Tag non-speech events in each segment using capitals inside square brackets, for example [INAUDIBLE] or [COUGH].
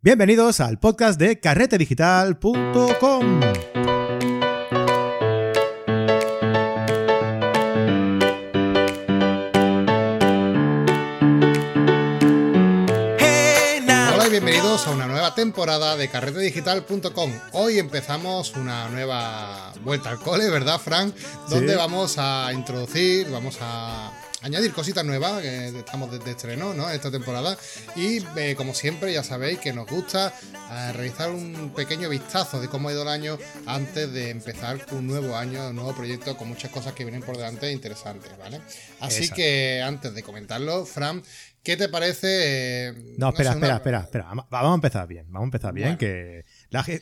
Bienvenidos al podcast de carretedigital.com. Hola y bienvenidos a una nueva temporada de carretedigital.com. Hoy empezamos una nueva vuelta al cole, ¿verdad, Frank? Donde vamos a introducir, vamos a añadir cositas nuevas que estamos desde estreno ¿no? esta temporada y eh, como siempre ya sabéis que nos gusta eh, realizar un pequeño vistazo de cómo ha ido el año antes de empezar un nuevo año, un nuevo proyecto con muchas cosas que vienen por delante interesantes, ¿vale? Así que antes de comentarlo, Fran, ¿qué te parece? Eh, no, espera, espera, espera, espera, vamos a empezar bien, vamos a empezar bien, que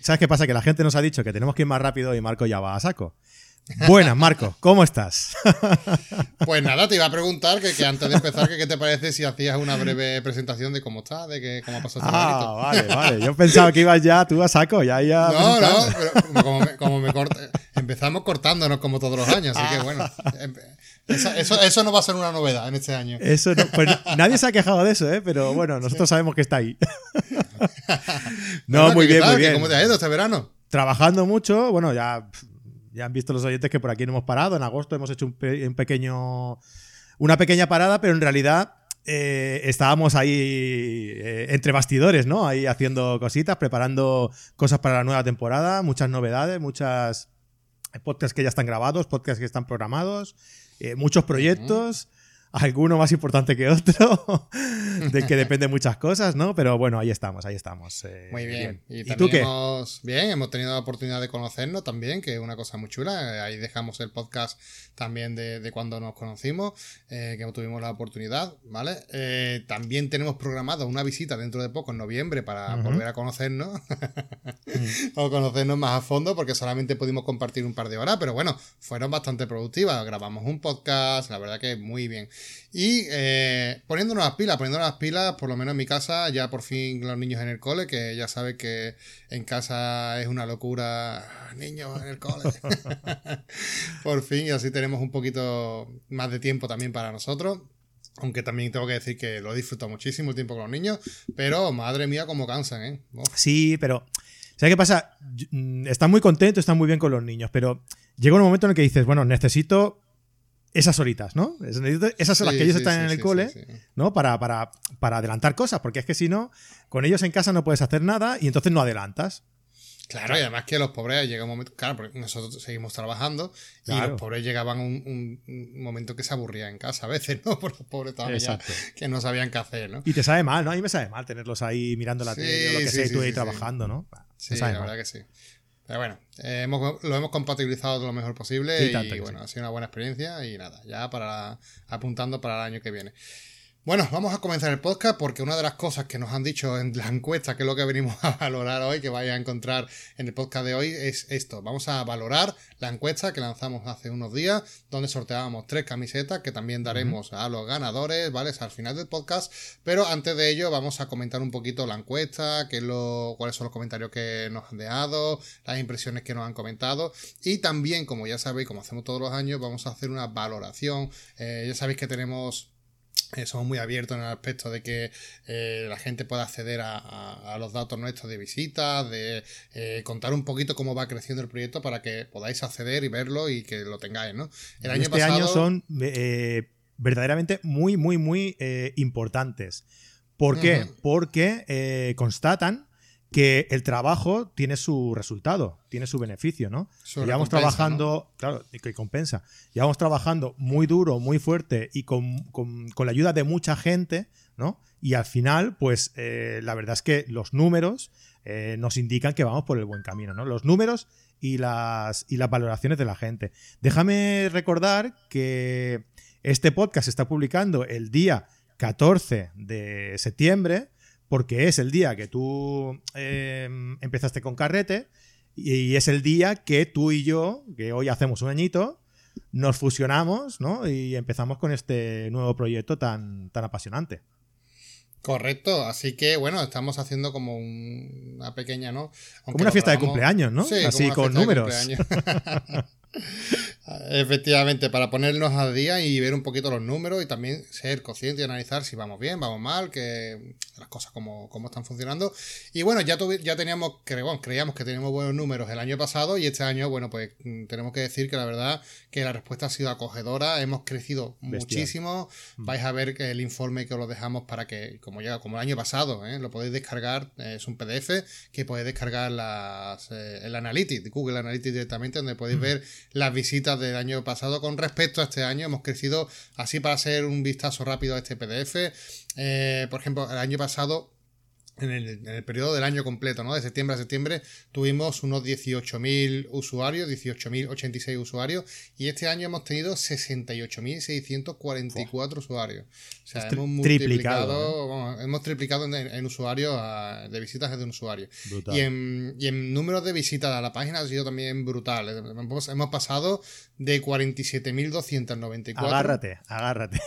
¿sabes qué pasa? Que la gente nos ha dicho que tenemos que ir más rápido y Marco ya va a saco. Buenas, Marco, ¿cómo estás? [LAUGHS] Pues nada, te iba a preguntar que, antes de empezar, que qué te parece si hacías una breve presentación de cómo está, de que, cómo ha pasado este Ah, vale, vale. Yo pensaba que ibas ya tú a saco, ya ya. No, no, pero como me, como me empezamos cortándonos como todos los años, así que bueno. Eso, eso, no va a ser una novedad en este año. Eso no, pues [LAUGHS] nadie se ha quejado de eso, ¿eh? pero bueno, nosotros sabemos que está ahí. [LAUGHS] no, muy bien, muy bien. ¿Cómo te ha ido este verano? Trabajando mucho, bueno, ya ya han visto los oyentes que por aquí no hemos parado. En agosto hemos hecho un, pequeño. Una pequeña parada, pero en realidad eh, estábamos ahí eh, entre bastidores, ¿no? Ahí haciendo cositas, preparando cosas para la nueva temporada, muchas novedades, muchas podcasts que ya están grabados, podcasts que están programados, eh, muchos proyectos alguno más importante que otro, [LAUGHS] de que [LAUGHS] depende muchas cosas, ¿no? Pero bueno, ahí estamos, ahí estamos. Eh, muy bien. ¿Y, tú qué? Hemos, bien, hemos tenido la oportunidad de conocernos también, que es una cosa muy chula. Ahí dejamos el podcast también de, cuando nos conocimos, eh, que tuvimos la oportunidad, ¿vale? Eh, también tenemos programado una visita dentro de poco, en noviembre, para volver a conocernos [LAUGHS] o conocernos más a fondo, porque solamente pudimos compartir un par de horas, pero bueno, fueron bastante productivas. Grabamos un podcast, la verdad que muy bien. Y eh, poniéndonos las pilas, poniéndonos las pilas, por lo menos en mi casa, ya por fin los niños en el cole, que ya sabe que en casa es una locura, niños en el cole. [LAUGHS] por fin, y así tenemos un poquito más de tiempo también para nosotros. Aunque también tengo que decir que lo disfruto muchísimo el tiempo con los niños, pero madre mía, cómo cansan, ¿eh? Sí, pero ¿Sabes qué pasa? Mm, están muy contentos, están muy bien con los niños, pero llega un momento en el que dices, bueno, necesito esas horitas, ¿no? Esas son las que ellos están en el cole, ¿no? Para, para, para, adelantar cosas, porque es que si no, con ellos en casa no puedes hacer nada y entonces no adelantas. Claro, y además que los pobres llega un momento, claro, porque nosotros seguimos trabajando y los pobres llegaban un, un, momento que se aburría en casa a veces, [LAUGHS] ¿no? Por los pobres también que no sabían qué hacer, ¿no? Y te sabe mal, ¿no? A mí me sabe mal tenerlos ahí mirando la tele o lo que sea y tú ahí trabajando, ¿no? Sí, la verdad que sí. Pero bueno, eh, lo hemos compatibilizado lo mejor posible y, bueno, ha sido una buena experiencia y nada, ya para apuntando para el año que viene. Bueno, vamos a comenzar el podcast porque una de las cosas que nos han dicho en la encuesta, que es lo que venimos [LAUGHS] a valorar hoy, que vais a encontrar en el podcast de hoy, es esto. Vamos a valorar la encuesta que lanzamos hace unos días, donde sorteábamos tres camisetas que también daremos a los ganadores, ¿vale? al final del podcast. Pero antes de ello, vamos a comentar un poquito la encuesta, qué lo, cuáles son los comentarios que nos han dejado, las impresiones que nos han comentado. Y también, como ya sabéis, como hacemos todos los años, vamos a hacer una valoración. Eh, ya sabéis que tenemos eh, somos muy abiertos en el aspecto de que eh, la gente pueda acceder a, los datos nuestros de visitas, de eh, contar un poquito cómo va creciendo el proyecto para que podáis acceder y verlo y que lo tengáis, ¿no? El año este año son verdaderamente muy, muy, muy importantes. ¿Por qué? Porque constatan que el trabajo tiene su resultado, tiene su beneficio, ¿no? Llevamos trabajando, claro, que compensa. Llevamos trabajando muy duro, muy fuerte y con, la ayuda de mucha gente, ¿no? Y al final, pues eh, la verdad es que los números eh, nos indican que vamos por el buen camino, ¿no? Los números y las, y las valoraciones de la gente. Déjame recordar que este podcast se está publicando el día 14 de septiembre porque es el día que tú em, empezaste con Carrete y es el día que tú y yo, que hoy hacemos un añito, nos fusionamos ¿no? y empezamos con este nuevo proyecto tan, tan apasionante. Correcto, así que bueno, estamos haciendo como una pequeña, ¿no? como una fiesta de cumpleaños, ¿no? Sí, Así con números. [LAUGHS] [LAUGHS] Efectivamente, para ponernos al día y ver un poquito los números y también ser consciente y analizar si vamos bien, vamos mal, que las cosas como, están funcionando. Y bueno, ya, ya teníamos, creíamos que teníamos buenos números el año pasado y este año, bueno, pues mm, tenemos que decir que la verdad que la respuesta ha sido acogedora, hemos crecido muchísimo. Mm. Vais a ver que el informe que os lo dejamos para que, como ya, como el año pasado, ¿eh? lo podéis descargar, es un PDF que podéis descargar las, eh, el Analytics, Google Analytics directamente, donde podéis ver las visitas del año pasado con respecto a este año. Hemos crecido así para hacer un vistazo rápido a este PDF. Eh, por ejemplo, el año pasado en el, periodo del año completo, ¿no? De septiembre a septiembre tuvimos unos 18.000 usuarios, 18.086 usuarios, y este año hemos tenido 68.644 usuarios. O sea, hemos multiplicado, hemos triplicado en, usuarios de visitas de un usuario. Y en, y en, números de visitas a la página ha sido también brutal. Hemos, hemos pasado de 47.294 agárrate, agárrate.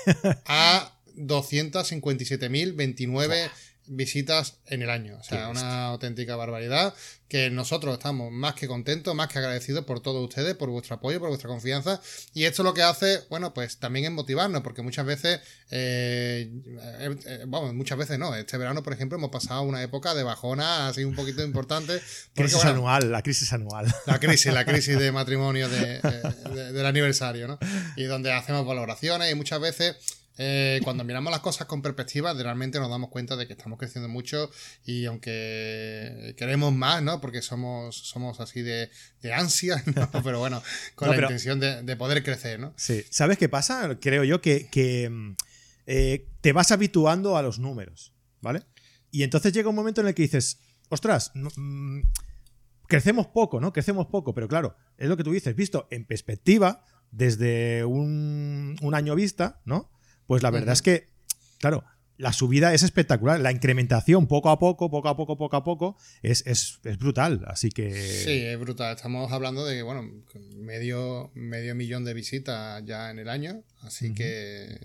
a 257.029 [LAUGHS] visitas en el año. O sea, una auténtica barbaridad. Que nosotros estamos más que contentos, más que agradecidos por todos ustedes, por vuestro apoyo, por vuestra confianza. Y esto lo que hace, bueno, pues también es motivarnos, porque muchas veces, eh, eh, eh, vamos, muchas veces no. Este verano, por ejemplo, hemos pasado una época de bajona así un poquito importante. [LAUGHS] crisis anual, la crisis anual. La crisis, la crisis de [LAUGHS] matrimonio del aniversario, ¿no? Y donde hacemos valoraciones y muchas veces eh, cuando miramos las cosas con perspectiva, realmente nos damos cuenta de que estamos creciendo mucho y aunque queremos más, ¿no? Porque somos, somos así de, de ansia, [LAUGHS] Pero bueno, con la intención de, poder crecer, ¿no? Sí. ¿Sabes qué pasa? Creo yo que, mm, eh, te vas habituando a los números, ¿vale? Y entonces llega un momento en el que dices, ostras, mm, crecemos poco, ¿no? Crecemos poco, pero claro, es lo que tú dices, visto en perspectiva, desde un, un año vista, ¿no? Pues la verdad es que, claro, la subida es espectacular. La incrementación poco a poco, poco a poco, poco a poco, es, brutal. Así que. Sí, es brutal. Estamos hablando de, bueno, medio, medio millón de visitas ya en el año. Así que.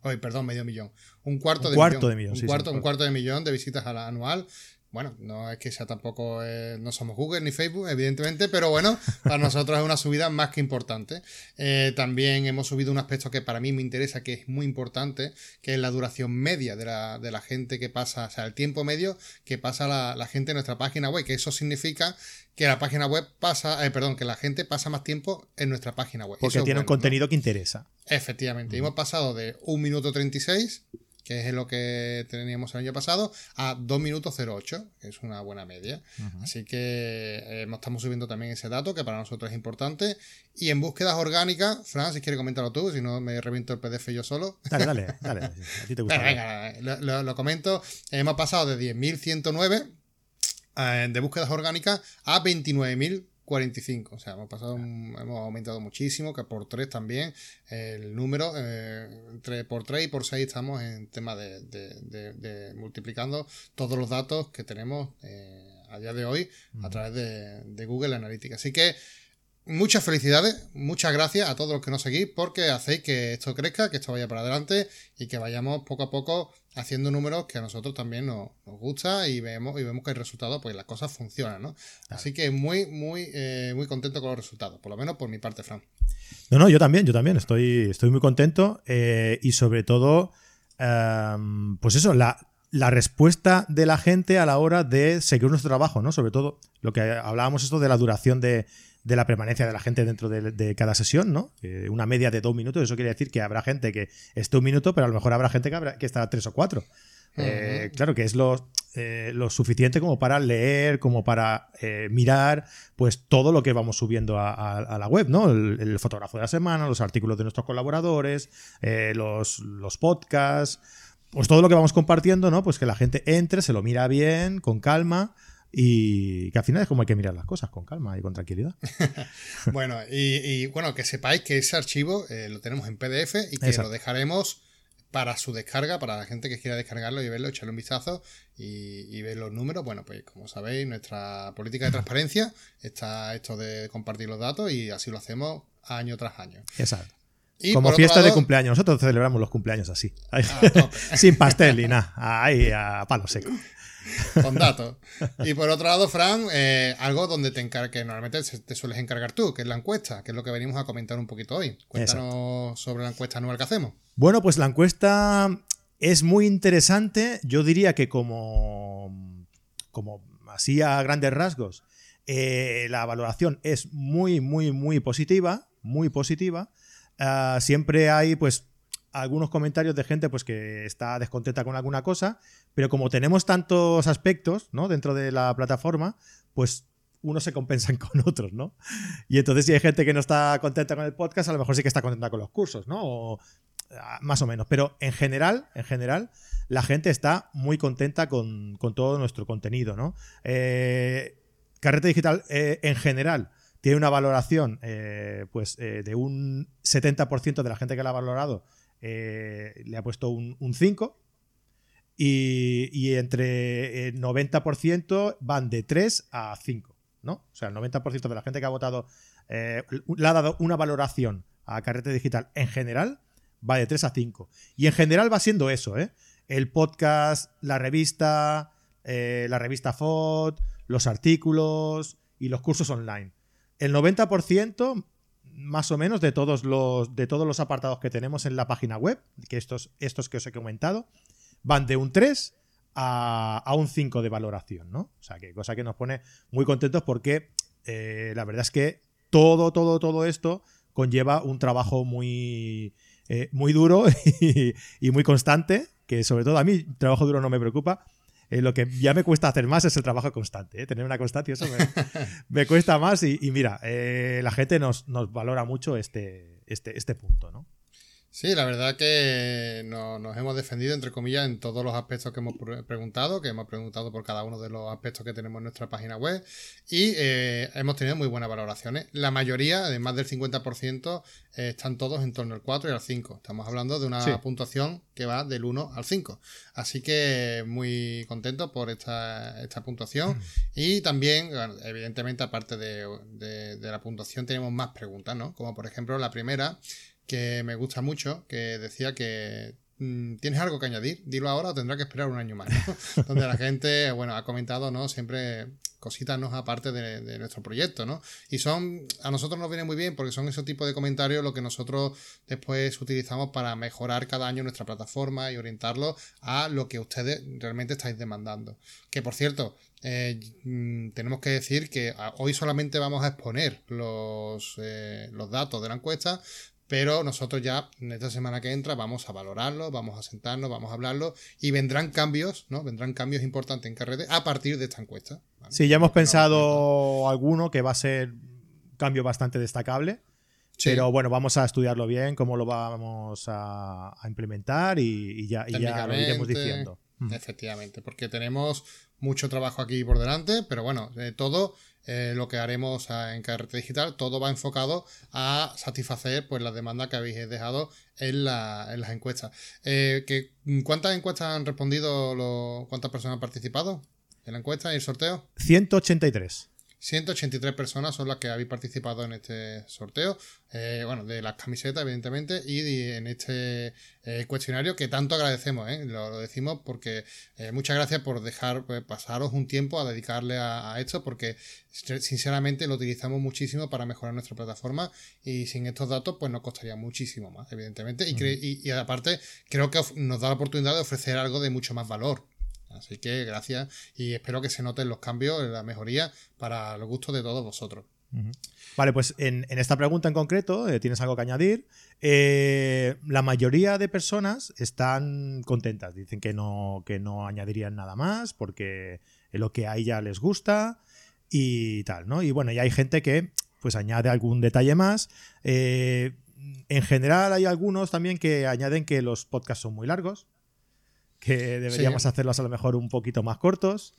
Oye, perdón, medio millón. Un cuarto de cuarto millón. De millón un, cuarto, un cuarto de millón de visitas al anual bueno, no es que sea tampoco, eh, no somos Google ni Facebook, evidentemente, pero bueno, para nosotros es una subida más que importante. Eh, también hemos subido un aspecto que para mí me interesa, que es muy importante, que es la duración media de la, de la gente que pasa, o sea, el tiempo medio que pasa la, gente en nuestra página web, que eso significa que la página web pasa, eh, perdón, que la gente pasa más tiempo en nuestra página web. Porque tiene un contenido que interesa. Efectivamente, hemos pasado de 1 minuto 36 que es lo que teníamos el año pasado, a 2 minutos 08, que es una buena media. Así que eh, estamos subiendo también ese dato, que para nosotros es importante. Y en búsquedas orgánicas, Fran, si quieres comentarlo tú, si no me reviento el PDF yo solo. Dale, dale, dale. [LAUGHS] A ti te gusta. venga, lo, comento. Hemos pasado de 10.109 eh, de búsquedas orgánicas a 29.000 45. O sea, hemos pasado, hemos aumentado muchísimo, que por 3 también el número, eh, entre por 3 y por 6 estamos en tema de, multiplicando todos los datos que tenemos eh, a día de hoy a través de, Google Analytics. Así que muchas felicidades, muchas gracias a todos los que nos seguís porque hacéis que esto crezca, que esto vaya para adelante y que vayamos poco a poco haciendo números que a nosotros también nos, gusta y vemos, y vemos que el resultado, pues las cosas funcionan, ¿no? Así que muy, muy, eh, muy contento con los resultados, por lo menos por mi parte, Fran. No, no, yo también, yo también, estoy, estoy muy contento eh, y sobre todo, em, pues eso, la, la respuesta de la gente a la hora de seguir nuestro trabajo, ¿no? Sobre todo lo que hablábamos esto de la duración de, de la permanencia de la gente dentro de, cada sesión, ¿no? Eh, una media de dos minutos, eso quiere decir que habrá gente que esté un minuto, pero a lo mejor habrá gente que, habrá, que estará tres o cuatro. Eh, claro que es lo, eh, lo, suficiente como para leer, como para mirar, pues todo lo que vamos subiendo a, la web, ¿no? El, fotógrafo de la semana, los artículos de nuestros colaboradores, los, los podcasts, pues todo lo que vamos compartiendo, ¿no? Pues que la gente entre, se lo mira bien, con calma y que al final es como hay que mirar las cosas con calma y con tranquilidad. [LAUGHS] bueno, y, bueno, que sepáis que ese archivo eh, lo tenemos en PDF y que lo dejaremos para su descarga, para la gente que quiera descargarlo y verlo, echarle un vistazo y, ver los números. Bueno, pues como sabéis, nuestra política de transparencia está esto de compartir los datos y así lo hacemos año tras año. Exacto. Como fiesta de cumpleaños. Nosotros celebramos los cumpleaños así. [LAUGHS] Sin pastel y nada. Ahí a palo seco. [LAUGHS] con datos. Y por otro lado, Fran, eh, algo donde te que normalmente te sueles encargar tú, que es la encuesta, que es lo que venimos a comentar un poquito hoy. Cuéntanos sobre la encuesta anual que hacemos. Bueno, pues la encuesta es muy interesante. Yo diría que como, como así a grandes rasgos, eh, la valoración es muy, muy, muy positiva, muy positiva. Ah, siempre hay, pues, algunos comentarios de gente pues que está descontenta con alguna cosa, pero como tenemos tantos aspectos, ¿no? Dentro de la plataforma, pues unos se compensan [LAUGHS] con otros, ¿no? Y entonces si hay gente que no está contenta con el podcast, a lo mejor sí que está contenta con los cursos, ¿no? Ah, más o menos. Pero en general, en general, la gente está muy contenta con, todo nuestro contenido, ¿no? Eh, Carrete Digital, eh, en general, tiene una valoración eh, pues, de un 70% de la gente que la ha valorado eh, le ha puesto un, 5 y, entre el 90% van de 3 a 5, ¿no? O sea, el 90% de la gente que ha votado eh, le ha dado una valoración a Carrete Digital en general va de 3 a 5. Y en general va siendo eso, ¿eh? El podcast, la revista, eh, la revista FOD, los artículos y los cursos online. El 90% más o menos de todos los, de todos los apartados que tenemos en la página web, que estos, estos que os he comentado, van de un 3 a, un 5 de valoración, ¿no? O sea, que cosa que nos pone muy contentos porque eh, la verdad es que todo, todo, todo esto conlleva un trabajo muy, eh, muy duro [LAUGHS] y, y, muy constante, que sobre todo a mí trabajo duro no me preocupa, eh, lo que ya me cuesta hacer más es el trabajo constante, ¿eh? tener una constancia, eso me, [LAUGHS] cuesta más y, mira, eh, la gente nos, nos valora mucho este, este, este punto, ¿no? Sí, la verdad que nos, hemos defendido, entre comillas, en todos los aspectos que hemos preguntado, que hemos preguntado por cada uno de los aspectos que tenemos en nuestra página web y eh, hemos tenido muy buenas valoraciones. La mayoría, de más del 50%, eh, están todos en torno al 4 y al 5. Estamos hablando de una puntuación que va del 1 al 5. Así que muy contento por esta, esta puntuación. Mm. Y también, evidentemente, aparte de, de la puntuación, tenemos más preguntas, ¿no? Como por ejemplo la primera que me gusta mucho, que decía que mm, ¿Tienes algo que añadir? Dilo ahora o tendrá que esperar un año más. [LAUGHS] Donde la gente, bueno, ha comentado, ¿no? Siempre cositas, ¿no? Aparte de, nuestro proyecto, ¿no? Y son, a nosotros nos viene muy bien porque son ese tipo de comentarios lo que nosotros después utilizamos para mejorar cada año nuestra plataforma y orientarlo a lo que ustedes realmente estáis demandando. Que por cierto, eh, mm, tenemos que decir que ah, hoy solamente vamos a exponer los, eh, los datos de la encuesta, pero nosotros ya en esta semana que entra vamos a valorarlo, vamos a sentarnos, vamos a hablarlo y vendrán cambios, ¿no? Vendrán cambios importantes en carrete a partir de esta encuesta. Sí, ya hemos pensado alguno que va a ser un cambio bastante destacable. Pero bueno, vamos a estudiarlo bien, cómo lo vamos a, implementar y, ya, y ya lo iremos diciendo. Efectivamente, porque tenemos mucho trabajo aquí por delante, pero bueno, de todo eh, lo que haremos en Carrete Digital, todo va enfocado a satisfacer pues las demandas que habéis dejado en, las encuestas. Eh, ¿Cuántas encuestas han respondido? ¿Cuántas personas han participado en la encuesta y el sorteo? 183. 183 personas son las que habéis participado en este sorteo, eh, bueno, de las camisetas, evidentemente, y en este eh, cuestionario que tanto agradecemos, ¿eh? lo, decimos porque muchas gracias por dejar pues, pasaros un tiempo a dedicarle a, esto, porque sinceramente lo utilizamos muchísimo para mejorar nuestra plataforma y sin estos datos, pues nos costaría muchísimo más, evidentemente, y, y aparte creo que nos da la oportunidad de ofrecer algo de mucho más valor Así que gracias y espero que se noten los cambios, la mejoría para el gusto de todos vosotros. Vale, pues en, esta pregunta en concreto, eh, ¿tienes algo que añadir? Eh, la mayoría de personas están contentas, dicen que no, que no añadirían nada más porque lo que hay ya les gusta y tal, ¿no? Y bueno, y hay gente que pues añade algún detalle más. Eh, en general hay algunos también que añaden que los podcasts son muy largos, que deberíamos hacerlos a lo mejor un poquito más cortos.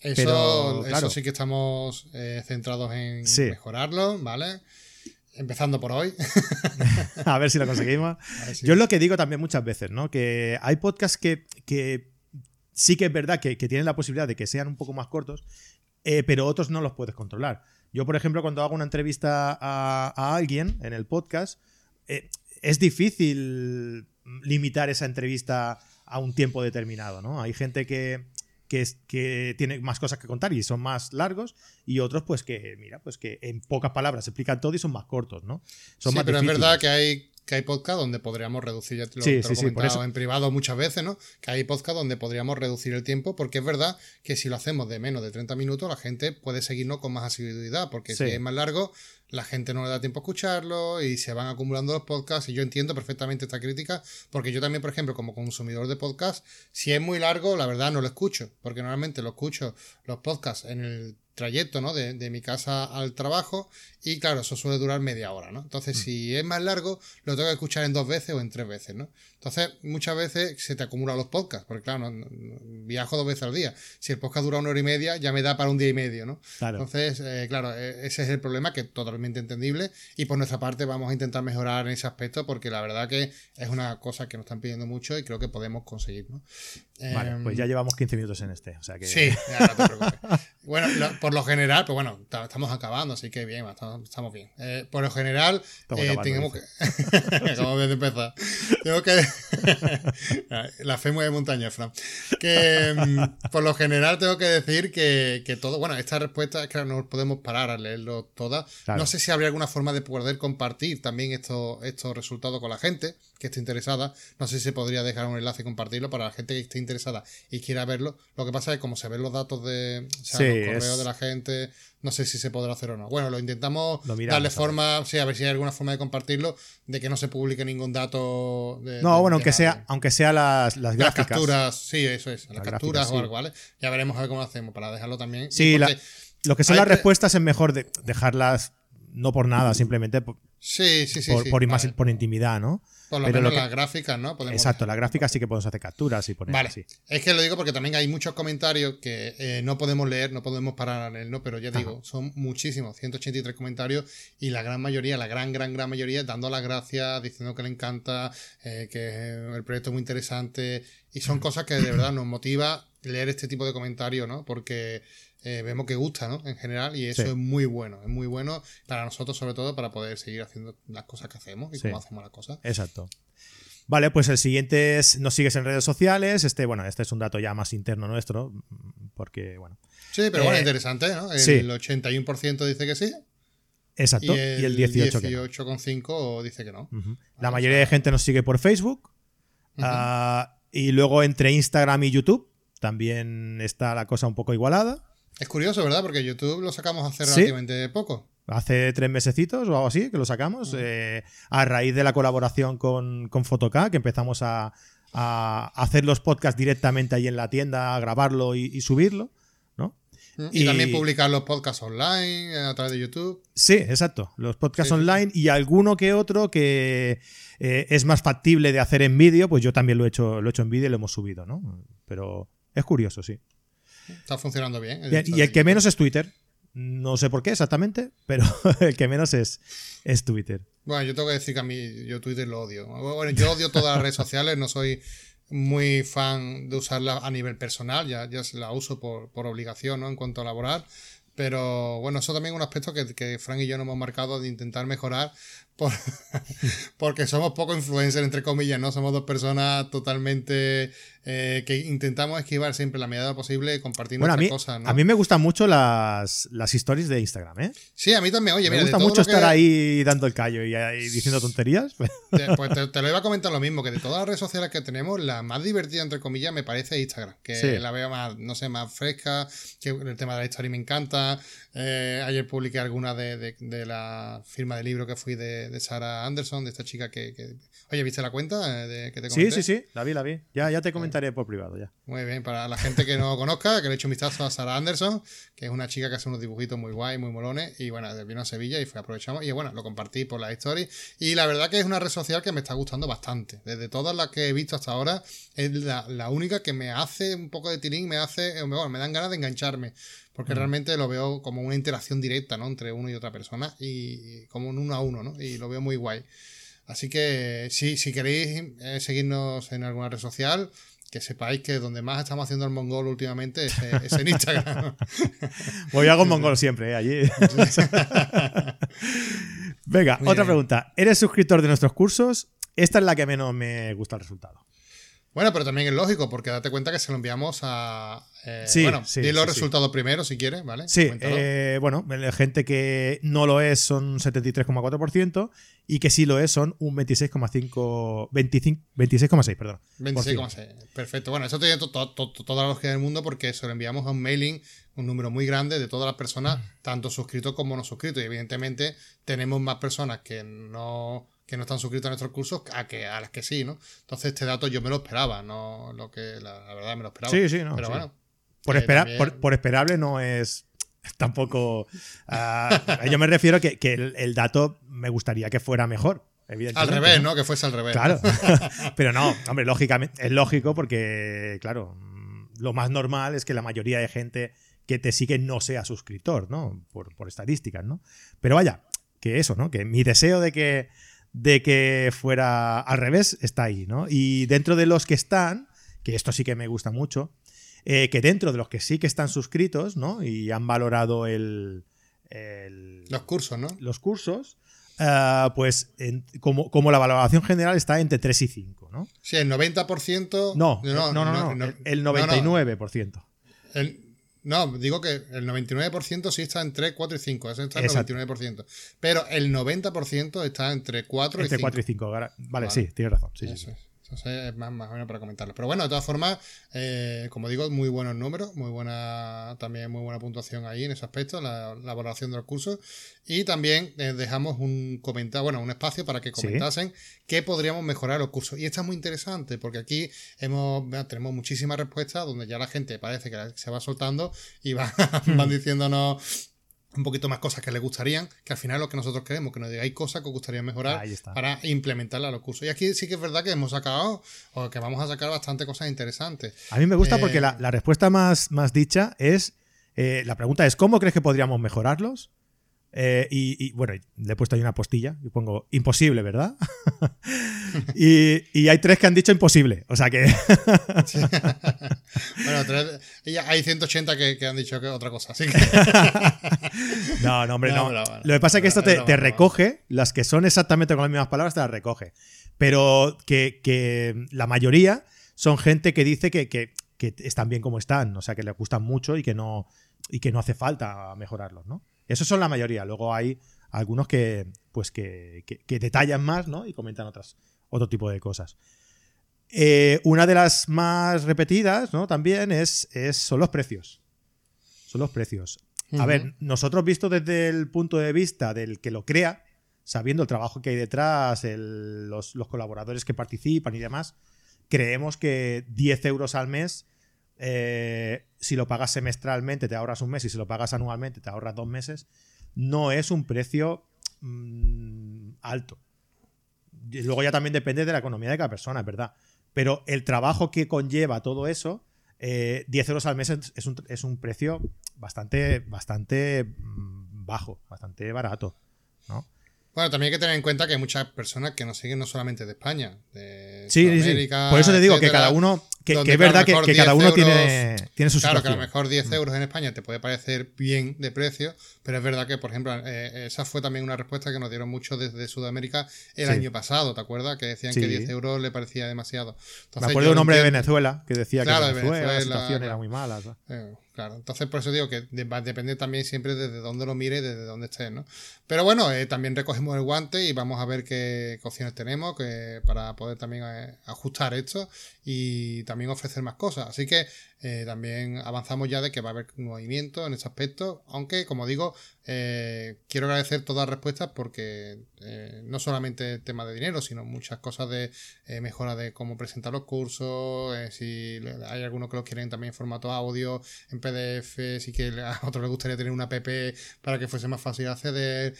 Eso, eso sí que estamos eh, centrados en mejorarlo, ¿vale? Empezando por hoy. [LAUGHS] a ver si lo conseguimos. [LAUGHS] Yo es lo que digo también muchas veces, ¿no? Que hay podcasts que, sí que es verdad que, tienen la posibilidad de que sean un poco más cortos, eh, pero otros no los puedes controlar. Yo, por ejemplo, cuando hago una entrevista a, alguien en el podcast, eh, es difícil limitar esa entrevista a un tiempo determinado, ¿no? Hay gente que, que, tienen más cosas que contar y son más largos, y otros, pues que, mira, pues que en pocas palabras explican todo y son más cortos, ¿no? Son sí, pero es verdad que hay que hay podcast donde podríamos reducir, ya te lo, he comentado en privado muchas veces, ¿no? Que hay podcast donde podríamos reducir el tiempo, porque es verdad que si lo hacemos de menos de 30 minutos, la gente puede seguirnos con más asiduidad, porque si es más largo, la gente no le da tiempo a escucharlo y se van acumulando los podcasts. Y yo entiendo perfectamente esta crítica, porque yo también, por ejemplo, como consumidor de podcast, si es muy largo, la verdad no lo escucho, porque normalmente lo escucho los podcasts en el trayecto, ¿no? De, de, mi casa al trabajo y claro, eso suele durar media hora, ¿no? Entonces, mm. si es más largo, lo tengo que escuchar en dos veces o en tres veces, ¿no? Entonces, muchas veces se te acumulan los podcasts, porque claro, viajo dos veces al día. Si el podcast dura una hora y media, ya me da para un día y medio, ¿no? Entonces, eh, claro, e, ese es el problema, que es entendible y por nuestra parte vamos a intentar mejorar en ese aspecto, porque la verdad que es una cosa que nos están pidiendo mucho y creo que podemos conseguir, ¿no? Vale, pues ya em, llevamos 15 minutos en este, o sea que... Sí, ya no te preocupes. [LAUGHS] bueno, por lo general, pues bueno, estamos acabando, así que bien, estamos, bien. Eh, por lo general, eh, tenemos que... [LAUGHS] Acabamos de empezar. Tengo que... [LAUGHS] la fe mueve montaña, Fran. Que mm, por lo general tengo que decir que, todo... Bueno, esta respuesta es que no podemos parar a leerlo toda. No sé si habría alguna forma de poder compartir también estos, estos resultados con la gente que esté interesada. No sé si se podría dejar un enlace y compartirlo para la gente que esté interesada y quiera verlo. Lo que pasa es que como se ven los datos de los correos de la gente, no sé si se podrá hacer o no. Bueno, lo intentamos darle forma, sí, a ver si hay alguna forma de compartirlo, de que no se publique ningún dato. De, no, bueno, aunque sea, aunque sea las, las gráficas. Las capturas, sí, eso es, las, capturas o algo, ¿vale? Ya veremos a ver cómo lo hacemos para dejarlo también. Sí, lo que son las respuestas es mejor de dejarlas no por nada, simplemente sí, sí, sí, por, por, por intimidad, ¿no? Por lo menos las gráficas, ¿no? Exacto, las gráficas sí que podemos hacer capturas y poner vale. Es que lo digo porque también hay muchos comentarios que eh, no podemos leer, no podemos parar en él, ¿no? Pero ya digo, son muchísimos, 183 comentarios y la gran mayoría, la gran, gran, gran mayoría dando las gracias, diciendo que le encanta, eh, que el proyecto es muy interesante y son cosas que de verdad nos motiva leer este tipo de comentarios, ¿no? Porque eh, vemos que gusta, ¿no? En general, y eso es muy bueno, es muy bueno para nosotros, sobre todo, para poder seguir haciendo las cosas que hacemos y cómo hacemos las cosas. Exacto. Vale, pues el siguiente es, nos sigues en redes sociales. Este, bueno, este es un dato ya más interno nuestro, porque, bueno. Sí, pero bueno, eh, interesante, ¿no? El 81% dice que sí. Exacto. Y el, 18,5 dice que no. La mayoría de gente nos sigue por Facebook. Ah, y luego entre Instagram y YouTube también está la cosa un poco igualada. Es curioso, ¿verdad? Porque YouTube lo sacamos hace relativamente poco. Hace tres mesecitos o algo así que lo sacamos. Eh, a raíz de la colaboración con, con Photocá, que empezamos a, hacer los podcasts directamente ahí en la tienda, a grabarlo y, subirlo. ¿no? Y, también publicar los podcasts online a través de YouTube. Sí, exacto. Los podcasts online y alguno que otro que eh, es más factible de hacer en vídeo, pues yo también lo he hecho, lo he hecho en vídeo y lo hemos subido, ¿no? Pero es curioso, sí. Está funcionando bien. y el que menos es Twitter. No sé por qué exactamente, pero [LAUGHS] el que menos es, es Twitter. Bueno, yo tengo que decir que a mí yo Twitter lo odio. Bueno, yo odio todas las redes sociales, no soy muy fan de usarla a nivel personal, ya, ya la uso por, por obligación, ¿no? En cuanto a laborar. Pero bueno, eso también es un aspecto que, que Frank y yo nos hemos marcado de intentar mejorar [LAUGHS] porque somos poco influencers, entre comillas, ¿no? Somos dos personas totalmente eh, que intentamos esquivar siempre la medida posible compartiendo bueno, cosas, ¿no? A mí me gustan mucho las, las stories de Instagram, ¿eh? Sí, a mí también. Oye, me gusta mucho estar ahí dando el callo y, diciendo tonterías. [LAUGHS] pues te, lo iba a comentar lo mismo, que de todas las redes sociales que tenemos, la más divertida, entre comillas, me parece Instagram, que la veo más, no sé, más fresca, que el tema de la historia me encanta. Eh, ayer publiqué alguna de, de la firma de libro que fui de de Sarah Anderson, de esta chica que, Oye, ¿viste la cuenta eh, de, que te comenté? Sí, sí, sí, la vi, la vi. Ya, ya te comentaré por privado, ya. Muy bien, para la gente que no conozca, que le he hecho un vistazo a Sarah Anderson, que es una chica que hace unos dibujitos muy guay, muy molones, y bueno, vino a Sevilla y fue aprovechamos, y bueno, lo compartí por la story, y la verdad que es una red social que me está gustando bastante. Desde todas las que he visto hasta ahora, es la, única que me hace un poco de tirín, me hace, eh, bueno, me dan ganas de engancharme porque mm. realmente lo veo como una interacción directa, ¿no? Entre uno y otra persona y, como un uno a uno, ¿no? Y lo veo muy guay. Así que sí, si queréis eh, seguirnos en alguna red social, que sepáis que donde más estamos haciendo el mongol últimamente es, en Instagram. [LAUGHS] Voy a hago mongol [LAUGHS] siempre, ¿eh? allí. [LAUGHS] Venga, otra pregunta. ¿Eres suscriptor de nuestros cursos? Esta es la que menos me gusta el resultado. Bueno, pero también es lógico, porque date cuenta que se lo enviamos a. Eh, sí, bueno, di los resultados primero si quieres, ¿vale? Sí, eh, bueno, la gente que no lo es son 73,4% y que sí lo es son un 26,5. 26,6, perdón. 26,6, perfecto. Bueno, eso tiene toda la lógica del mundo porque se lo enviamos a un mailing, un número muy grande de todas las personas, tanto suscritos como no suscritos. Y evidentemente tenemos más personas que no que no están suscritos a nuestros cursos a que a las que sí, ¿no? Entonces este dato yo me lo esperaba, no lo que la, verdad me lo esperaba. Sí, sí, no. Pero bueno. Por, esperar, por, esperable no es [LAUGHS] tampoco. Uh, [LAUGHS] yo me refiero que, que el, dato me gustaría que fuera mejor. Al revés, ¿no? Que fuese al revés. Claro. [LAUGHS] Pero no, hombre, lógicamente, es lógico porque, claro, lo más normal es que la mayoría de gente que te sigue no sea suscriptor, ¿no? Por, por estadísticas, ¿no? Pero vaya, que eso, ¿no? Que mi deseo de que de que fuera al revés está ahí, ¿no? Y dentro de los que están, que esto sí que me gusta mucho, eh, que dentro de los que sí que están suscritos, ¿no? Y han valorado el... los cursos, ¿no? Los cursos, eh, pues como, como, la valoración general está entre 3 y 5, ¿no? Sí, el 90%... No, no, no, no, no el 99%. El, no, digo que el 99% sí está entre 4 y 5, ese está el 99%. Pero el 90% está entre 4 y 5. Entre 4 y 5, vale, sí, tienes razón. Sí, sí es más, más o menos para comentarlo. Pero bueno, de todas formas, eh, como digo, muy buenos números, muy buena, también muy buena puntuación ahí en ese aspecto, la, la valoración de los cursos. Y también eh, dejamos un comentario, bueno, un espacio para que comentasen qué podríamos mejorar los cursos. Y esto es muy interesante, porque aquí hemos, tenemos muchísimas respuestas donde ya la gente parece que se va soltando y va, [LAUGHS] van diciéndonos un poquito más cosas que les gustarían, que al final es lo que nosotros queremos, que nos digáis cosas que os gustaría mejorar para implementarla a los cursos. Y aquí sí que es verdad que hemos sacado, o que vamos a sacar bastante cosas interesantes. A mí me gusta porque la, eh, respuesta más, más dicha es, eh, la pregunta es, ¿cómo crees que podríamos mejorarlos? Eh, y, bueno, le he puesto ahí una postilla y pongo imposible, ¿verdad? [LAUGHS] y, hay tres que han dicho imposible, o sea que. [LAUGHS] [LAUGHS] bueno, hay 180 que, han dicho que otra cosa, así que. no, no, hombre, no. Lo que pasa es que esto te, recoge, las que son exactamente con las mismas palabras, te las recoge. Pero que, la mayoría son gente que dice que, que, están bien como están, o sea, que les gustan mucho y que no, y que no hace falta mejorarlos, ¿no? Esos son la mayoría. Luego hay algunos que, pues que, detallan más, ¿no? Y comentan otras, otro tipo de cosas. Eh, una de las más repetidas, ¿no? También es, son los precios. Son los precios. A ver, nosotros visto desde el punto de vista del que lo crea, sabiendo el trabajo que hay detrás, los, colaboradores que participan y demás, creemos que 10 euros al mes eh, si lo pagas semestralmente te ahorras un mes y si lo pagas anualmente te ahorras dos meses, no es un precio mm, alto. Y luego ya también depende de la economía de cada persona, es verdad. Pero el trabajo que conlleva todo eso, 10 eh, euros al mes es un, es un precio bastante, bastante mm, bajo, bastante barato. ¿no? Bueno, también hay que tener en cuenta que hay muchas personas que nos siguen no solamente de España, de sí, Sudamérica, sí. Por eso te digo que cada uno, que, es verdad que, cada uno tiene, tiene su Claro, que a lo mejor 10 mm. euros en España te puede parecer bien de precio, pero es verdad que, por ejemplo, eh, esa fue también una respuesta que nos dieron mucho desde Sudamérica el año pasado, ¿te acuerdas? Que decían que 10 euros le parecía demasiado. Me acuerdo de un hombre de Venezuela que decía que Venezuela, la situación era muy mala. Eh, claro, entonces por eso digo que va a depender también siempre desde dónde lo mire y desde dónde estés, ¿no? Pero bueno, eh, también recogemos el guante y vamos a ver qué, opciones tenemos que, para poder también ajustar esto y también ofrecer más cosas. Así que eh, también avanzamos ya de que va a haber movimiento en ese aspecto, aunque como digo, eh, quiero agradecer todas las respuestas porque eh, no solamente el tema de dinero, sino muchas cosas de mejora de cómo presentar los cursos, si hay algunos que lo quieren también en formato audio, en PDF, si que a otros les gustaría tener una app para que fuese más fácil acceder,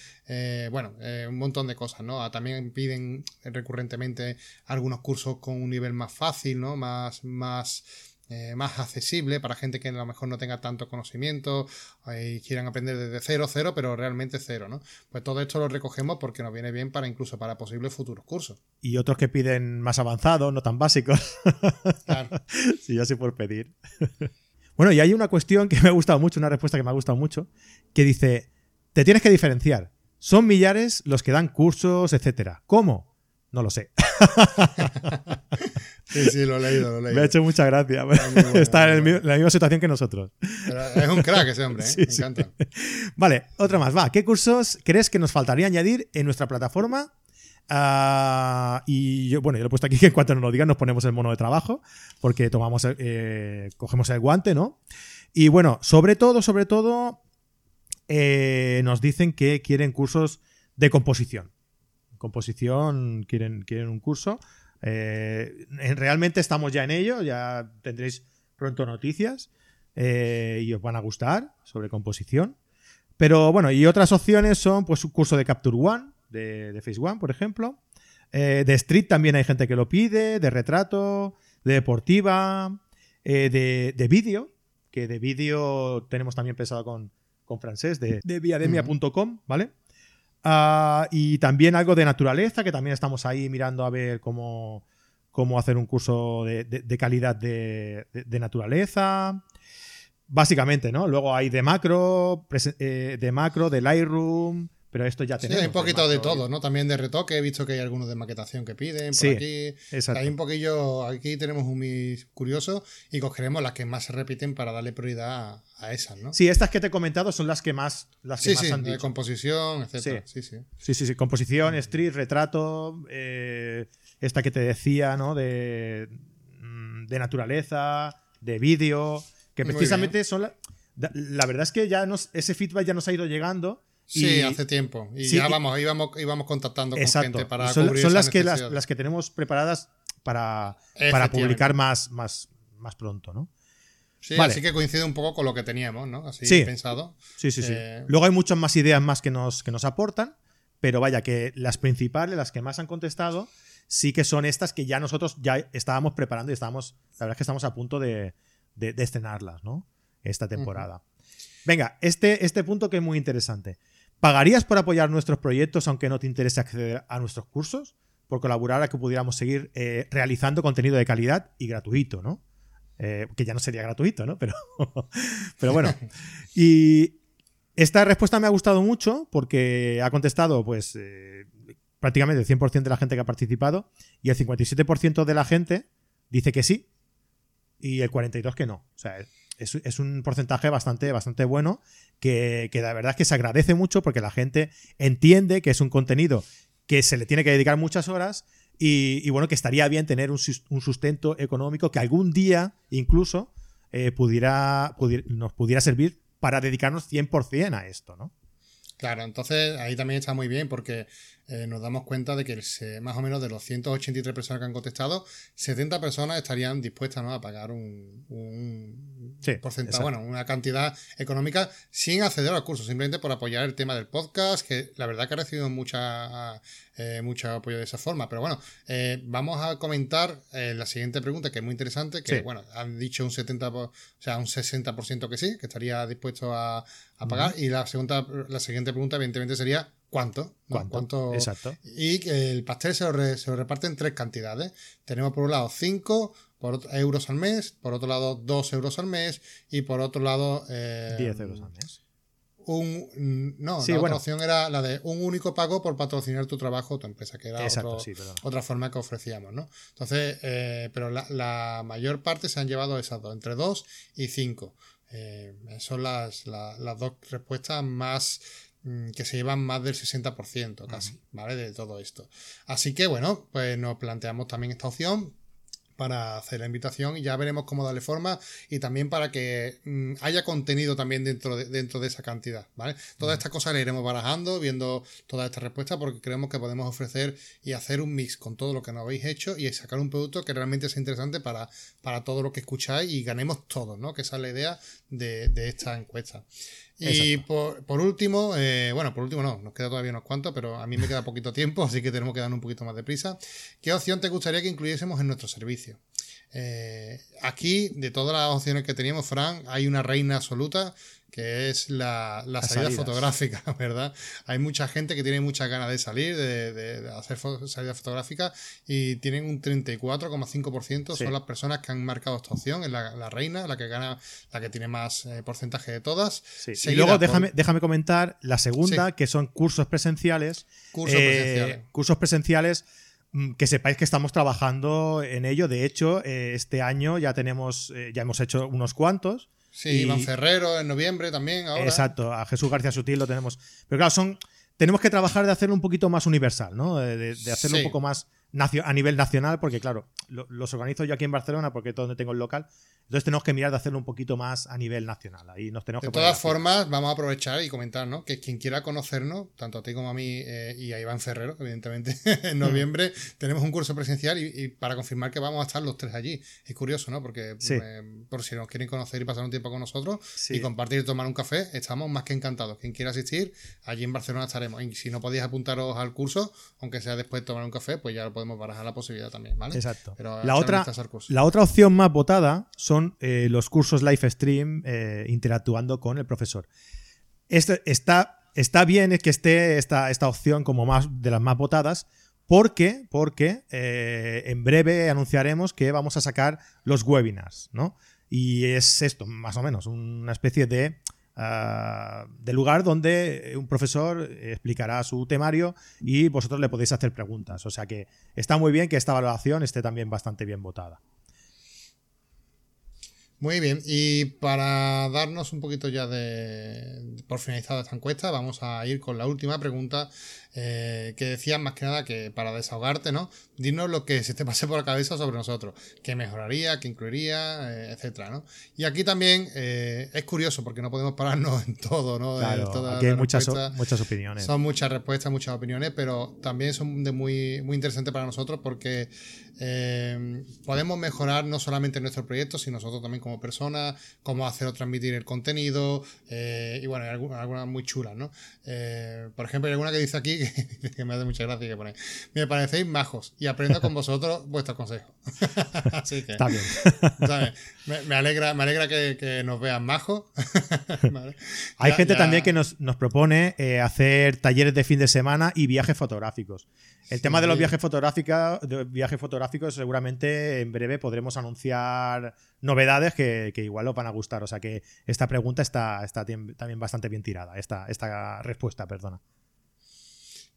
bueno, un montón de cosas, ¿no? También piden recurrentemente algunos cursos con un nivel más fácil, ¿no? Más, más eh, más accesible para gente que a lo mejor no tenga tanto conocimiento eh, y quieran aprender desde cero, cero, pero realmente cero, ¿no? Pues todo esto lo recogemos porque nos viene bien para incluso para posibles futuros cursos. Y otros que piden más avanzados, no tan básicos. Claro. [LAUGHS] sí, ya sé por pedir. [LAUGHS] bueno, y hay una cuestión que me ha gustado mucho, una respuesta que me ha gustado mucho, que dice, te tienes que diferenciar. Son millares los que dan cursos, etcétera. ¿Cómo? No lo sé. [LAUGHS] Sí, sí, lo he leído, lo he leído. Me ha hecho mucha gracia. Está en la misma situación que nosotros. es un crack ese hombre, ¿eh? me encanta. Vale, otra más. Va, ¿qué cursos crees que nos faltaría añadir en nuestra plataforma? Ah, y yo, bueno, yo lo he puesto aquí que en cuanto nos lo digan nos ponemos el mono de trabajo, porque tomamos, eh, cogemos el guante, ¿no? Y bueno, sobre todo, sobre todo, eh, nos dicen que quieren cursos de composición. Composición, quieren, quieren un curso. Eh, realmente estamos ya en ello, ya tendréis pronto noticias eh, y os van a gustar sobre composición. Pero bueno, y otras opciones son pues un curso de Capture One, de, Face One, por ejemplo. de Street también hay gente que lo pide, de retrato, de deportiva, de, de vídeo, que de vídeo tenemos también pensado con, con francés, de, de viademia.com, ¿vale? Ah, y también algo de naturaleza, que también estamos ahí mirando a ver cómo, cómo hacer un curso de, calidad de, naturaleza. Básicamente, ¿no? Luego hay de macro, eh, de macro, de Lightroom, pero esto ya tenemos. Sí, hay un poquito de, todo, ¿no? También de retoque. He visto que hay algunos de maquetación que piden por sí, aquí. Exacto. Hay un poquillo. Aquí tenemos un mis curioso y cogeremos las que más se repiten para darle prioridad a, esas, ¿no? Sí, estas que te he comentado son las que más, las que sí, más sí, De composición, etcétera. Sí. Sí, sí. Sí, sí, Composición, street, retrato. Eh, esta que te decía, ¿no? De, mm, de naturaleza, de vídeo. Que precisamente son. La, la verdad es que ya nos, ese feedback ya nos ha ido llegando Sí, hace tiempo. Y ya vamos, íbamos, íbamos contactando con gente para son, son las que las, que tenemos preparadas para, para publicar más, más, más pronto, ¿no? Sí, así que coincide un poco con lo que teníamos, ¿no? Así sí. pensado. Sí, sí, sí. Eh, Luego hay muchas más ideas más que nos, que nos aportan, pero vaya, que las principales, las que más han contestado, sí que son estas que ya nosotros ya estábamos preparando y estábamos, la verdad es que estamos a punto de, de, estrenarlas, ¿no? Esta temporada. Venga, este, este punto que es muy interesante. ¿Pagarías por apoyar nuestros proyectos aunque no te interese acceder a nuestros cursos? Por colaborar a que pudiéramos seguir eh, realizando contenido de calidad y gratuito, ¿no? Eh, que ya no sería gratuito, ¿no? [LAUGHS] Pero, pero bueno. Y esta respuesta me ha gustado mucho porque ha contestado, pues, eh, prácticamente el 100% de la gente que ha participado y el 57% de la gente dice que sí y el 42% que no. O sea, es, un porcentaje bastante, bastante bueno que, la verdad es que se agradece mucho porque la gente entiende que es un contenido que se le tiene que dedicar muchas horas y, bueno, que estaría bien tener un, sustento económico que algún día incluso eh, pudiera, nos pudiera servir para dedicarnos 100% a esto, ¿no? Claro, entonces ahí también está muy bien porque eh, nos damos cuenta de que más o menos de los 183 personas que han contestado, 70 personas estarían dispuestas a pagar un, porcentaje, bueno, una cantidad económica sin acceder al curso, simplemente por apoyar el tema del podcast, que la verdad que ha recibido mucha, eh, mucho apoyo de esa forma. Pero bueno, eh, vamos a comentar la siguiente pregunta, que es muy interesante, que bueno, han dicho un 70, o sea, un 60% que sí, que estaría dispuesto a, pagar. Y la segunda, la siguiente pregunta, evidentemente, sería ¿Cuánto? ¿Cuánto? Exacto. Y el pastel se lo, reparte en tres cantidades. Tenemos por un lado 5 euros al mes, por otro lado 2 euros al mes y por otro lado... 10 eh, euros al mes. Un, no, la otra opción era la de un único pago por patrocinar tu trabajo o tu empresa, que era otra forma que ofrecíamos, ¿no? Entonces, eh, pero la, mayor parte se han llevado esas dos, entre 2 y 5. Eh, son las, las dos respuestas más Mm, que se llevan más del 60% casi, ¿vale? De todo esto. Así que bueno, pues nos planteamos también esta opción para hacer la invitación y ya veremos cómo darle forma y también para que mm, haya contenido también dentro de, dentro de esa cantidad, ¿vale? Todas estas cosas las iremos barajando, viendo toda esta respuesta porque creemos que podemos ofrecer y hacer un mix con todo lo que nos habéis hecho y sacar un producto que realmente sea interesante para, para todo lo que escucháis y ganemos todos, ¿no? Que esa es la idea de, de esta encuesta. Y por, por, último, eh, bueno, por último no, nos queda todavía unos cuantos, pero a mí me queda poquito tiempo, [LAUGHS] así que tenemos que dar un poquito más de prisa. ¿Qué opción te gustaría que incluyésemos en nuestro servicio? Eh, aquí, de todas las opciones que teníamos, Fran, hay una reina absoluta que es la, salida fotográfica, [LAUGHS] ¿verdad? Hay mucha gente que tiene muchas ganas de salir, de, hacer salida fotográfica y tienen un 34,5% son las personas que han marcado esta opción, es la, reina, la que gana, la que tiene más eh, porcentaje de todas. Y luego déjame, déjame comentar la segunda, que son cursos presenciales. Cursos eh, presenciales. Cursos presenciales mm, que sepáis que estamos trabajando en ello. De hecho, eh, este año ya tenemos, ya hemos hecho unos cuantos. Sí, Iván Ferrero en noviembre también. Ahora. Exacto, a Jesús García Sutil lo tenemos. Pero claro, son. Tenemos que trabajar de hacerlo un poquito más universal, ¿no? De, hacerlo un poco más a nivel nacional, porque claro, los organizo yo aquí en Barcelona porque es donde tengo el local. Entonces tenemos que mirar de hacerlo un poquito más a nivel nacional. Ahí nos tenemos de todas formas, vamos a aprovechar y comentar, ¿no? Que quien quiera conocernos, tanto a ti como a mí eh, y a Iván Ferrero, evidentemente, [LAUGHS] en noviembre tenemos un curso presencial y, para confirmar que vamos a estar los tres allí. Es curioso, ¿no? Porque eh, por si nos quieren conocer y pasar un tiempo con nosotros y compartir y tomar un café, estamos más que encantados. Quien quiera asistir, allí en Barcelona estaremos. Y si no podéis apuntaros al curso, aunque sea después de tomar un café, pues ya lo podemos barajar la posibilidad también, ¿vale? Exacto. la, otra, la otra opción más votada son eh, los cursos live stream eh, interactuando con el profesor. Esto está, está bien que esté esta, esta opción como más de las más votadas, porque, porque eh, en breve anunciaremos que vamos a sacar los webinars, ¿no? Y es esto, más o menos, una especie de Ah, de lugar donde un profesor explicará su temario y vosotros le podéis hacer preguntas. O sea que está muy bien que esta valoración esté también bastante bien votada. Muy bien, y para darnos un poquito ya de por finalizada esta encuesta, vamos a ir con la última pregunta eh, que decías más que nada que para desahogarte, ¿no? Dinos lo que se te pase por la cabeza sobre nosotros, qué mejoraría, qué incluiría, eh, etcétera, ¿no? Y aquí también eh, es curioso porque no podemos pararnos en todo, ¿no? Claro, aquí hay muchas, muchas opiniones. Son muchas respuestas, muchas opiniones, pero también son de muy, muy interesantes para nosotros porque podemos mejorar no solamente nuestro proyecto, sino nosotros también como personas, cómo hacer o transmitir el contenido, y bueno, hay algunas, muy chulas, ¿no? por ejemplo, hay alguna que dice aquí [LAUGHS] que, me hace mucha gracia que pone. Me parecéis majos y aprendo con vosotros [LAUGHS] vuestros consejos. [LAUGHS] Así que. Está bien. Me, alegra, me alegra que, nos vean majos. Hay gente también que nos, propone eh, hacer talleres de fin de semana y viajes fotográficos. El tema de los viajes fotográficos, de viajes fotográficos, seguramente en breve podremos anunciar novedades que, igual os van a gustar. O sea que esta pregunta está, está también bastante bien tirada, esta, esta respuesta, perdona.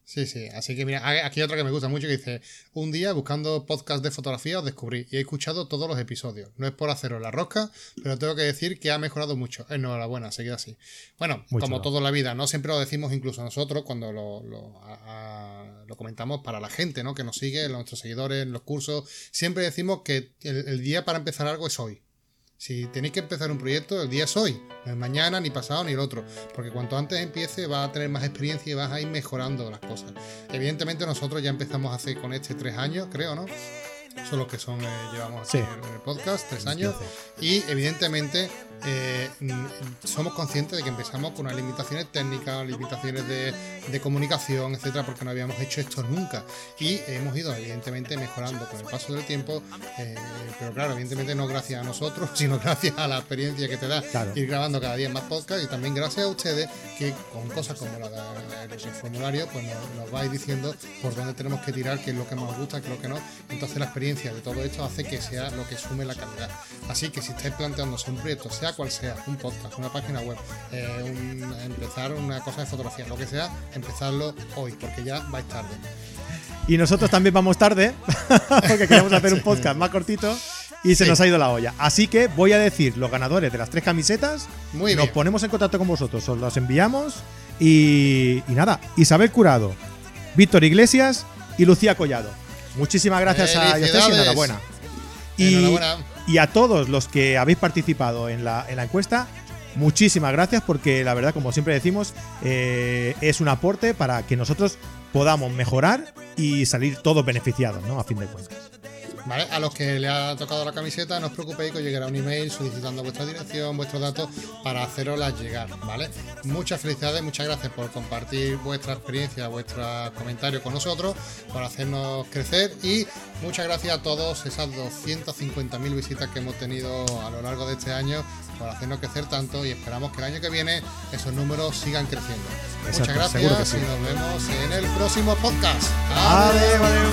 Sí, sí. Así que mira, aquí hay otra que me gusta mucho que dice: Un día buscando podcast de fotografía os descubrí y he escuchado todos los episodios. No es por haceros la rosca, pero tengo que decir que ha mejorado mucho. Enhorabuena, seguid así. Bueno, como toda la vida, no siempre lo decimos incluso nosotros cuando lo, lo, comentamos para la gente ¿no? que nos sigue, nuestros seguidores, en los cursos. Siempre decimos que el día para empezar algo es hoy. Si tenéis que empezar un proyecto, el día es hoy, no es mañana, ni pasado, ni el otro. Porque cuanto antes empiece, vas a tener más experiencia y vas a ir mejorando las cosas. Evidentemente, nosotros ya empezamos hace con este tres años, creo, ¿no? Son los que son, eh, llevamos en el podcast, tres años. Y evidentemente eh, somos conscientes de que empezamos con unas limitaciones técnicas, limitaciones de, comunicación, etcétera, porque no habíamos hecho esto nunca. Y hemos ido, evidentemente, mejorando con el paso del tiempo, eh, pero claro, evidentemente no gracias a nosotros, [LAUGHS] sino gracias a la experiencia que te da ir grabando cada día más podcast y también gracias a ustedes que con cosas como la del formulario, pues nos, vais diciendo por dónde tenemos que tirar, qué es lo que más gusta, qué es lo que no. Entonces la experiencia de todo esto hace que sea lo que sume la calidad. Así que si estáis planteándose un proyecto, sea cual sea, un podcast, una página web, eh, empezar una cosa de fotografía, lo que sea, empezarlo hoy, porque ya vais tarde. Y nosotros también vamos tarde, [LAUGHS] porque queremos hacer un podcast más cortito y se nos ha ido la olla. Así que voy a decir los ganadores de las tres camisetas. Muy nos ponemos en contacto con vosotros, os los enviamos. Y, nada, Isabel Curado, Víctor Iglesias y Lucía Collado. Muchísimas gracias a y enhorabuena. Y, enhorabuena y a todos los que habéis participado en la, en la encuesta, muchísimas gracias porque la verdad, como siempre decimos, eh, es un aporte para que nosotros podamos mejorar y salir todos beneficiados, ¿no? A fin de cuentas. A los que le ha tocado la camiseta, no os preocupéis que os llegará un email solicitando vuestra dirección, vuestros datos para haceroslas llegar, ¿vale? Muchas felicidades, muchas gracias por compartir vuestra experiencia, vuestros comentarios con nosotros, por hacernos crecer y muchas gracias a todos esas 250.000 visitas que hemos tenido a lo largo de este año por hacernos crecer tanto y esperamos que el año que viene esos números sigan creciendo. muchas gracias y nos vemos en el próximo podcast. Adiós. adiós.